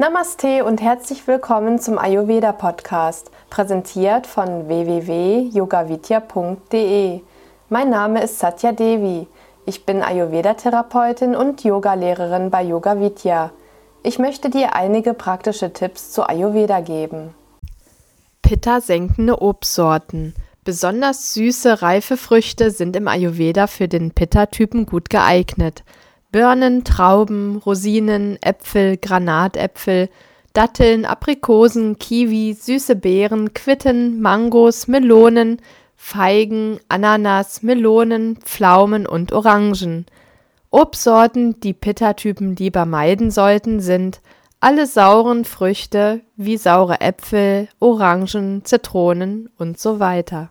Namaste und herzlich willkommen zum Ayurveda Podcast, präsentiert von www.yogavidya.de. Mein Name ist Satya Devi. Ich bin Ayurveda-Therapeutin und Yogalehrerin bei Yoga Vidya. Ich möchte dir einige praktische Tipps zu Ayurveda geben. Pitta-senkende Obstsorten. Besonders süße, reife Früchte sind im Ayurveda für den Pitta-Typen gut geeignet. Birnen, Trauben, Rosinen, Äpfel, Granatäpfel, Datteln, Aprikosen, Kiwi, süße Beeren, Quitten, Mangos, Melonen, Feigen, Ananas, Melonen, Pflaumen und Orangen. Obstsorten, die Pitta-Typen lieber meiden sollten, sind alle sauren Früchte wie saure Äpfel, Orangen, Zitronen und so weiter.